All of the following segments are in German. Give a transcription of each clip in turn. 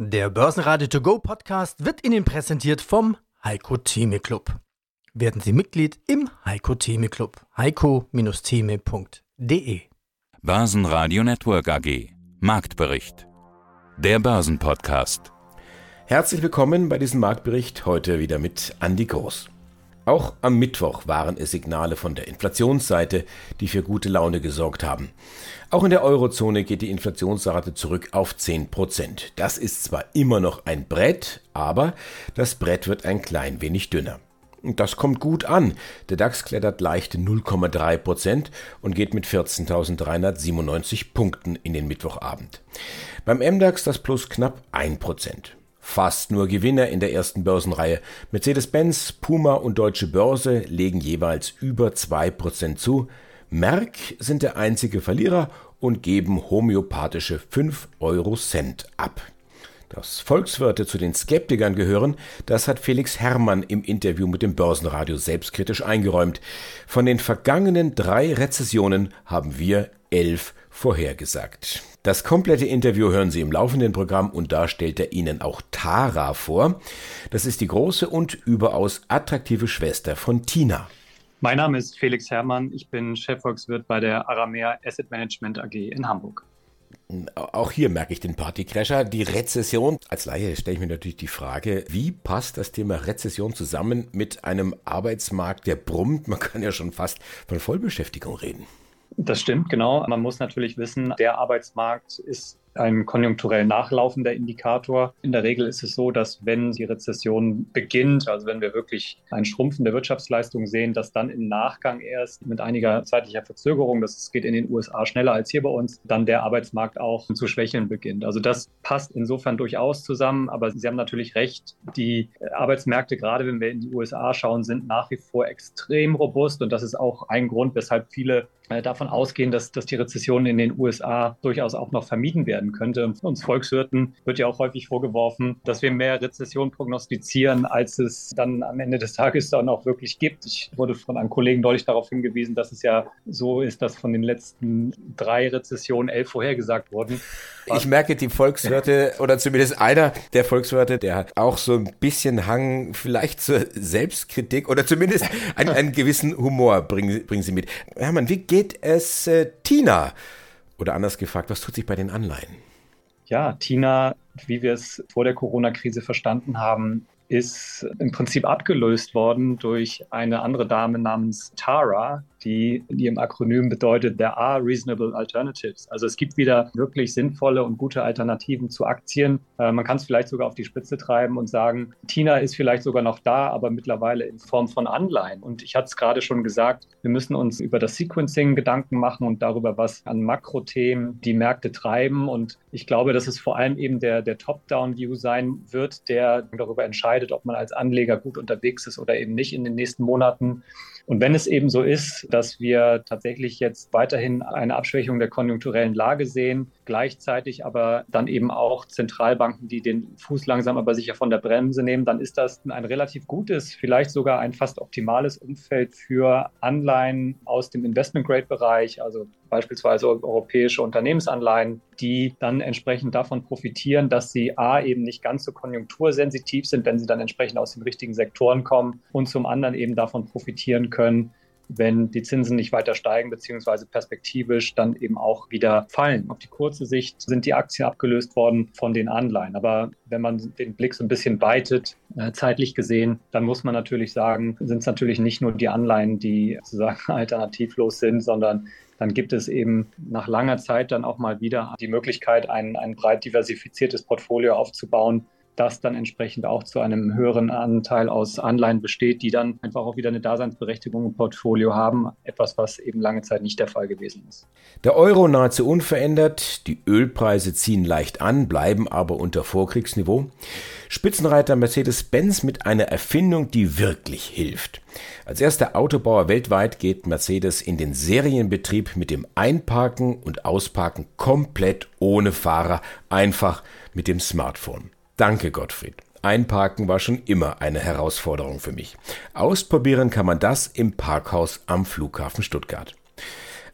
Der Börsenradio To Go Podcast wird Ihnen präsentiert vom Heiko Theme Club. Werden Sie Mitglied im Heiko Theme Club. heiko-theme.de Börsenradio Network AG Marktbericht. Der Börsenpodcast. Herzlich willkommen bei diesem Marktbericht heute wieder mit Andi Groß. Auch am Mittwoch waren es Signale von der Inflationsseite, die für gute Laune gesorgt haben. Auch in der Eurozone geht die Inflationsrate zurück auf 10 Prozent. Das ist zwar immer noch ein Brett, aber das Brett wird ein klein wenig dünner. Das kommt gut an. Der DAX klettert leichte 0,3 Prozent und geht mit 14.397 Punkten in den Mittwochabend. Beim MDAX das Plus knapp 1 Prozent. Fast nur Gewinner in der ersten Börsenreihe. Mercedes-Benz, Puma und Deutsche Börse legen jeweils über 2% zu. Merck sind der einzige Verlierer und geben homöopathische 5 Euro Cent ab. Dass Volkswirte zu den Skeptikern gehören, das hat Felix Herrmann im Interview mit dem Börsenradio selbstkritisch eingeräumt. Von den vergangenen drei Rezessionen haben wir elf vorhergesagt. Das komplette Interview hören Sie im laufenden Programm und da stellt er Ihnen auch Tara vor. Das ist die große und überaus attraktive Schwester von Tina. Mein Name ist Felix Herrmann. Ich bin Chefvolkswirt bei der Aramea Asset Management AG in Hamburg. Auch hier merke ich den Partycrasher. Die Rezession. Als Laie stelle ich mir natürlich die Frage, wie passt das Thema Rezession zusammen mit einem Arbeitsmarkt, der brummt? Man kann ja schon fast von Vollbeschäftigung reden. Das stimmt, genau. Man muss natürlich wissen, der Arbeitsmarkt ist ein konjunkturell nachlaufender Indikator. In der Regel ist es so, dass wenn die Rezession beginnt, also wenn wir wirklich ein Schrumpfen der Wirtschaftsleistung sehen, dass dann im Nachgang erst mit einiger zeitlicher Verzögerung, das geht in den USA schneller als hier bei uns, dann der Arbeitsmarkt auch zu schwächeln beginnt. Also das passt insofern durchaus zusammen, aber Sie haben natürlich recht, die Arbeitsmärkte, gerade wenn wir in die USA schauen, sind nach wie vor extrem robust und das ist auch ein Grund, weshalb viele äh, davon ausgehen, dass, dass die Rezession in den USA durchaus auch noch vermieden werden könnte. Uns Volkswirten wird ja auch häufig vorgeworfen, dass wir mehr Rezession prognostizieren, als es dann am Ende des Tages dann auch wirklich gibt. Ich wurde von einem Kollegen deutlich darauf hingewiesen, dass es ja so ist, dass von den letzten drei Rezessionen elf vorhergesagt wurden. Ich merke, die Volkswirte oder zumindest einer der Volkswirte, der hat auch so ein bisschen Hang vielleicht zur Selbstkritik oder zumindest einen, einen gewissen Humor bringen, bringen sie mit. Hermann, wie geht es äh, Tina? Oder anders gefragt, was tut sich bei den Anleihen? Ja, Tina, wie wir es vor der Corona-Krise verstanden haben, ist im Prinzip abgelöst worden durch eine andere Dame namens Tara, die in ihrem Akronym bedeutet, there are reasonable alternatives. Also es gibt wieder wirklich sinnvolle und gute Alternativen zu Aktien. Äh, man kann es vielleicht sogar auf die Spitze treiben und sagen, Tina ist vielleicht sogar noch da, aber mittlerweile in Form von Anleihen. Und ich hatte es gerade schon gesagt, wir müssen uns über das Sequencing Gedanken machen und darüber, was an Makrothemen die Märkte treiben. Und ich glaube, dass es vor allem eben der, der Top-Down-View sein wird, der darüber entscheidet, ob man als Anleger gut unterwegs ist oder eben nicht in den nächsten Monaten. Und wenn es eben so ist, dass wir tatsächlich jetzt weiterhin eine Abschwächung der konjunkturellen Lage sehen, gleichzeitig aber dann eben auch Zentralbanken, die den Fuß langsam aber sicher von der Bremse nehmen, dann ist das ein relativ gutes, vielleicht sogar ein fast optimales Umfeld für Anleihen aus dem Investment-Grade-Bereich, also beispielsweise europäische Unternehmensanleihen, die dann entsprechend davon profitieren, dass sie A eben nicht ganz so konjunktursensitiv sind, wenn sie dann entsprechend aus den richtigen Sektoren kommen und zum anderen eben davon profitieren können, wenn die Zinsen nicht weiter steigen, beziehungsweise perspektivisch dann eben auch wieder fallen. Auf die kurze Sicht sind die Aktien abgelöst worden von den Anleihen. Aber wenn man den Blick so ein bisschen weitet, äh, zeitlich gesehen, dann muss man natürlich sagen, sind es natürlich nicht nur die Anleihen, die sozusagen alternativlos sind, sondern dann gibt es eben nach langer Zeit dann auch mal wieder die Möglichkeit, ein, ein breit diversifiziertes Portfolio aufzubauen, das dann entsprechend auch zu einem höheren Anteil aus Anleihen besteht, die dann einfach auch wieder eine Daseinsberechtigung im Portfolio haben. Etwas, was eben lange Zeit nicht der Fall gewesen ist. Der Euro nahezu unverändert, die Ölpreise ziehen leicht an, bleiben aber unter Vorkriegsniveau. Spitzenreiter Mercedes-Benz mit einer Erfindung, die wirklich hilft. Als erster Autobauer weltweit geht Mercedes in den Serienbetrieb mit dem Einparken und Ausparken komplett ohne Fahrer, einfach mit dem Smartphone. Danke, Gottfried. Einparken war schon immer eine Herausforderung für mich. Ausprobieren kann man das im Parkhaus am Flughafen Stuttgart.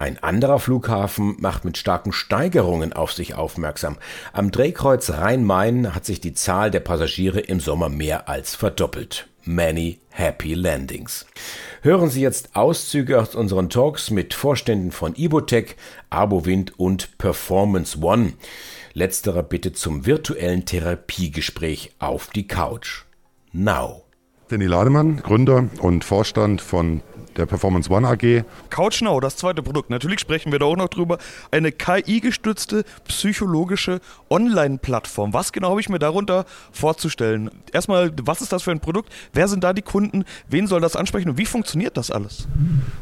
Ein anderer Flughafen macht mit starken Steigerungen auf sich aufmerksam. Am Drehkreuz Rhein-Main hat sich die Zahl der Passagiere im Sommer mehr als verdoppelt. Many Happy Landings. Hören Sie jetzt Auszüge aus unseren Talks mit Vorständen von Ibotec, Arbowind und Performance One. Letzterer bitte zum virtuellen Therapiegespräch auf die Couch. Now. Danny Lademann, Gründer und Vorstand von der Performance One AG. CouchNow, das zweite Produkt. Natürlich sprechen wir da auch noch drüber. Eine KI-gestützte psychologische Online-Plattform. Was genau habe ich mir darunter vorzustellen? Erstmal, was ist das für ein Produkt? Wer sind da die Kunden? Wen soll das ansprechen und wie funktioniert das alles?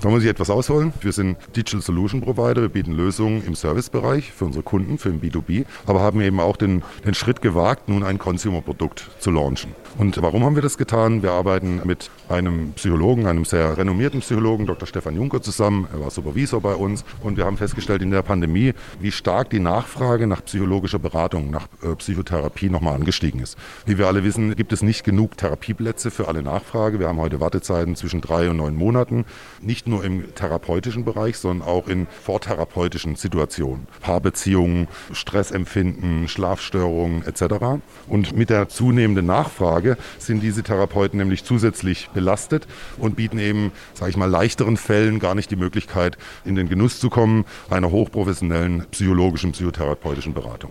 Da muss ich etwas ausholen. Wir sind Digital Solution Provider. Wir bieten Lösungen im Servicebereich für unsere Kunden, für den B2B, aber haben eben auch den, den Schritt gewagt, nun ein Consumer-Produkt zu launchen. Und warum haben wir das getan? Wir arbeiten mit einem Psychologen, einem sehr renommierten Psychologen, Dr. Stefan Juncker, zusammen. Er war Supervisor bei uns und wir haben festgestellt in der Pandemie, wie stark die Nachfrage nach psychologischer Beratung, nach äh, Psychotherapie nochmal angestiegen ist. Wie wir alle wissen, gibt es nicht genug Therapieplätze für alle Nachfrage. Wir haben heute Wartezeiten zwischen drei und neun Monaten, nicht nur im therapeutischen Bereich, sondern auch in vortherapeutischen Situationen. Paarbeziehungen, Stressempfinden, Schlafstörungen etc. Und mit der zunehmenden Nachfrage sind diese Therapeuten nämlich zusätzlich belastet und bieten eben, sage ich mal, leichteren Fällen gar nicht die Möglichkeit, in den Genuss zu kommen einer hochprofessionellen psychologischen, psychotherapeutischen Beratung.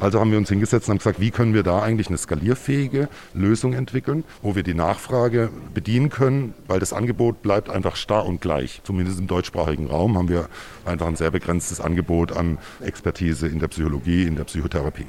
Also haben wir uns hingesetzt und haben gesagt, wie können wir da eigentlich eine skalierfähige Lösung entwickeln, wo wir die Nachfrage bedienen können, weil das Angebot bleibt einfach starr und gleich. Zumindest im deutschsprachigen Raum haben wir einfach ein sehr begrenztes Angebot an Expertise in der Psychologie, in der Psychotherapie.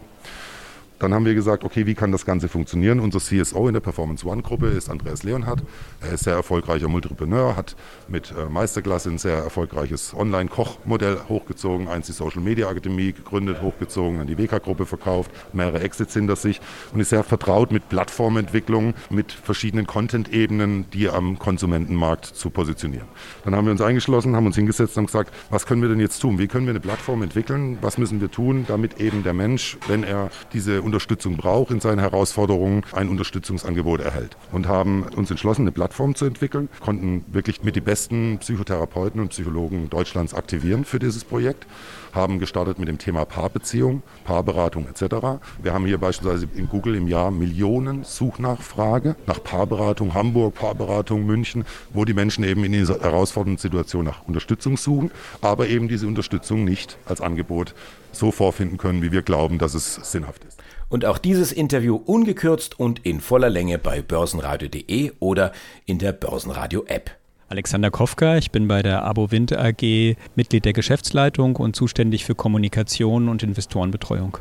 Dann haben wir gesagt, okay, wie kann das Ganze funktionieren? Unser CSO in der Performance One Gruppe ist Andreas Leonhardt. Er ist sehr erfolgreicher Multrepreneur, hat mit äh, Meisterklasse ein sehr erfolgreiches Online-Kochmodell hochgezogen, eins die Social Media Akademie gegründet, hochgezogen, dann die WK-Gruppe verkauft, mehrere Exits hinter sich und ist sehr vertraut mit Plattformentwicklung, mit verschiedenen Content-Ebenen, die am Konsumentenmarkt zu positionieren. Dann haben wir uns eingeschlossen, haben uns hingesetzt und gesagt, was können wir denn jetzt tun? Wie können wir eine Plattform entwickeln? Was müssen wir tun, damit eben der Mensch, wenn er diese Unterstützung braucht in seinen Herausforderungen, ein Unterstützungsangebot erhält. Und haben uns entschlossen, eine Plattform zu entwickeln, konnten wirklich mit die besten Psychotherapeuten und Psychologen Deutschlands aktivieren für dieses Projekt haben gestartet mit dem Thema Paarbeziehung, Paarberatung etc. Wir haben hier beispielsweise in Google im Jahr Millionen Suchnachfrage nach Paarberatung Hamburg, Paarberatung München, wo die Menschen eben in dieser herausfordernden Situation nach Unterstützung suchen, aber eben diese Unterstützung nicht als Angebot so vorfinden können, wie wir glauben, dass es sinnhaft ist. Und auch dieses Interview ungekürzt und in voller Länge bei börsenradio.de oder in der Börsenradio-App. Alexander Kofka, ich bin bei der Abo Wind AG Mitglied der Geschäftsleitung und zuständig für Kommunikation und Investorenbetreuung.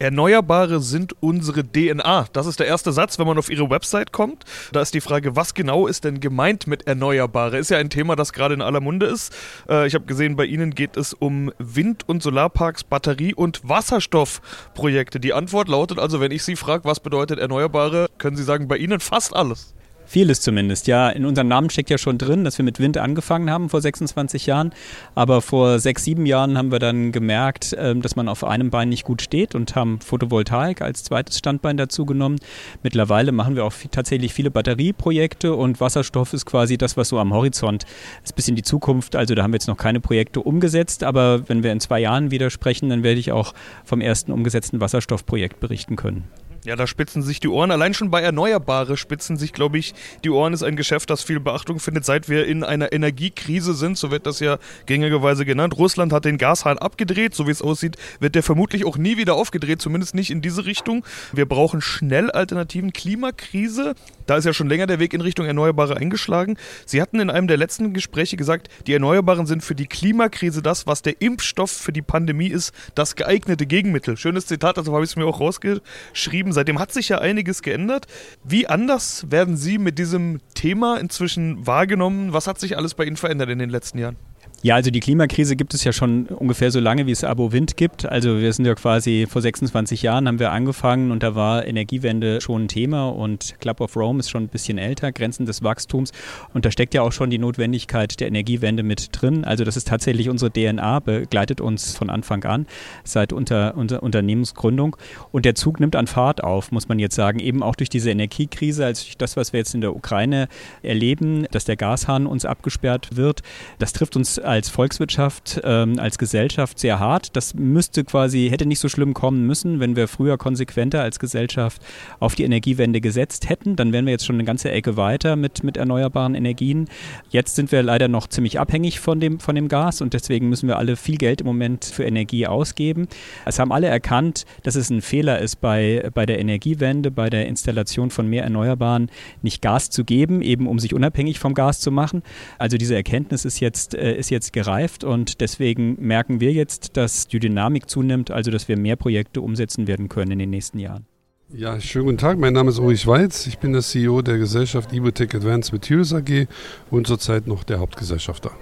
Erneuerbare sind unsere DNA. Das ist der erste Satz, wenn man auf Ihre Website kommt. Da ist die Frage, was genau ist denn gemeint mit Erneuerbare? Ist ja ein Thema, das gerade in aller Munde ist. Äh, ich habe gesehen, bei Ihnen geht es um Wind- und Solarparks, Batterie- und Wasserstoffprojekte. Die Antwort lautet also, wenn ich Sie frage, was bedeutet Erneuerbare, können Sie sagen, bei Ihnen fast alles. Vieles zumindest, ja. In unserem Namen steckt ja schon drin, dass wir mit Wind angefangen haben vor 26 Jahren. Aber vor sechs, sieben Jahren haben wir dann gemerkt, ähm, dass man auf einem Bein nicht gut steht und haben Photovoltaik als zweites Standbein dazu genommen. Mittlerweile machen wir auch tatsächlich viele Batterieprojekte und Wasserstoff ist quasi das, was so am Horizont ist, bis in die Zukunft. Also da haben wir jetzt noch keine Projekte umgesetzt, aber wenn wir in zwei Jahren wieder sprechen, dann werde ich auch vom ersten umgesetzten Wasserstoffprojekt berichten können. Ja, da spitzen sich die Ohren. Allein schon bei Erneuerbare spitzen sich, glaube ich, die Ohren ist ein Geschäft, das viel Beachtung findet, seit wir in einer Energiekrise sind. So wird das ja gängigerweise genannt. Russland hat den Gashahn abgedreht. So wie es aussieht, wird der vermutlich auch nie wieder aufgedreht, zumindest nicht in diese Richtung. Wir brauchen schnell Alternativen. Klimakrise, da ist ja schon länger der Weg in Richtung Erneuerbare eingeschlagen. Sie hatten in einem der letzten Gespräche gesagt, die Erneuerbaren sind für die Klimakrise das, was der Impfstoff für die Pandemie ist, das geeignete Gegenmittel. Schönes Zitat, also habe ich es mir auch rausgeschrieben geschrieben. Seitdem hat sich ja einiges geändert. Wie anders werden Sie mit diesem Thema inzwischen wahrgenommen? Was hat sich alles bei Ihnen verändert in den letzten Jahren? Ja, also die Klimakrise gibt es ja schon ungefähr so lange, wie es Abo Wind gibt. Also wir sind ja quasi vor 26 Jahren haben wir angefangen und da war Energiewende schon ein Thema und Club of Rome ist schon ein bisschen älter, Grenzen des Wachstums und da steckt ja auch schon die Notwendigkeit der Energiewende mit drin. Also das ist tatsächlich unsere DNA, begleitet uns von Anfang an seit unter, unter Unternehmensgründung und der Zug nimmt an Fahrt auf, muss man jetzt sagen, eben auch durch diese Energiekrise, durch das, was wir jetzt in der Ukraine erleben, dass der Gashahn uns abgesperrt wird. Das trifft uns als Volkswirtschaft, ähm, als Gesellschaft sehr hart. Das müsste quasi, hätte nicht so schlimm kommen müssen, wenn wir früher konsequenter als Gesellschaft auf die Energiewende gesetzt hätten. Dann wären wir jetzt schon eine ganze Ecke weiter mit, mit erneuerbaren Energien. Jetzt sind wir leider noch ziemlich abhängig von dem, von dem Gas und deswegen müssen wir alle viel Geld im Moment für Energie ausgeben. Es haben alle erkannt, dass es ein Fehler ist, bei, bei der Energiewende, bei der Installation von mehr Erneuerbaren nicht Gas zu geben, eben um sich unabhängig vom Gas zu machen. Also diese Erkenntnis ist jetzt, äh, ist jetzt gereift und deswegen merken wir jetzt, dass die Dynamik zunimmt, also dass wir mehr Projekte umsetzen werden können in den nächsten Jahren. Ja, schönen guten Tag. Mein Name ist Uri Schweiz. Ich bin der CEO der Gesellschaft Ibotech Advanced Materials AG und zurzeit noch der Hauptgesellschafter.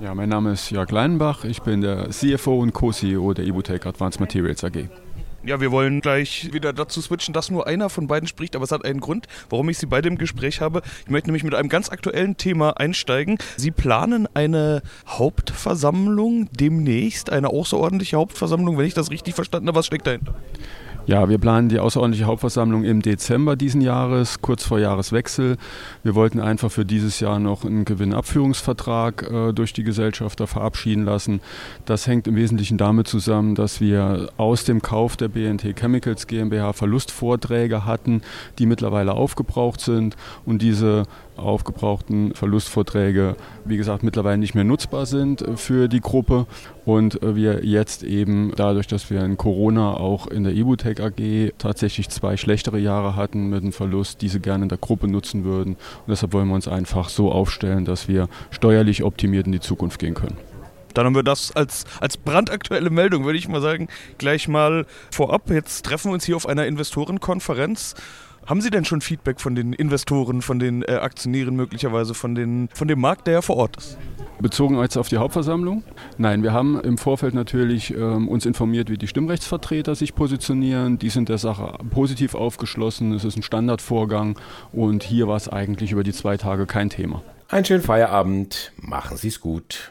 Ja, mein Name ist Jörg Leinenbach. Ich bin der CFO und Co-CEO der Ibotech Advanced Materials AG. Ja, wir wollen gleich wieder dazu switchen, dass nur einer von beiden spricht, aber es hat einen Grund, warum ich Sie beide im Gespräch habe. Ich möchte nämlich mit einem ganz aktuellen Thema einsteigen. Sie planen eine Hauptversammlung demnächst, eine außerordentliche Hauptversammlung, wenn ich das richtig verstanden habe. Was steckt dahinter? Ja, wir planen die außerordentliche Hauptversammlung im Dezember diesen Jahres, kurz vor Jahreswechsel. Wir wollten einfach für dieses Jahr noch einen Gewinnabführungsvertrag äh, durch die Gesellschafter verabschieden lassen. Das hängt im Wesentlichen damit zusammen, dass wir aus dem Kauf der BNT Chemicals GmbH Verlustvorträge hatten, die mittlerweile aufgebraucht sind und diese aufgebrauchten Verlustvorträge, wie gesagt, mittlerweile nicht mehr nutzbar sind für die Gruppe und wir jetzt eben dadurch, dass wir in Corona auch in der Ibutec AG tatsächlich zwei schlechtere Jahre hatten mit einem Verlust, diese gerne in der Gruppe nutzen würden und deshalb wollen wir uns einfach so aufstellen, dass wir steuerlich optimiert in die Zukunft gehen können. Dann haben wir das als, als brandaktuelle Meldung, würde ich mal sagen, gleich mal vorab. Jetzt treffen wir uns hier auf einer Investorenkonferenz. Haben Sie denn schon Feedback von den Investoren, von den äh, Aktionären möglicherweise, von, den, von dem Markt, der ja vor Ort ist? Bezogen jetzt auf die Hauptversammlung? Nein, wir haben im Vorfeld natürlich ähm, uns informiert, wie die Stimmrechtsvertreter sich positionieren. Die sind der Sache positiv aufgeschlossen. Es ist ein Standardvorgang und hier war es eigentlich über die zwei Tage kein Thema. Einen schönen Feierabend, machen Sie es gut.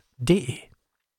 www.radioplay.de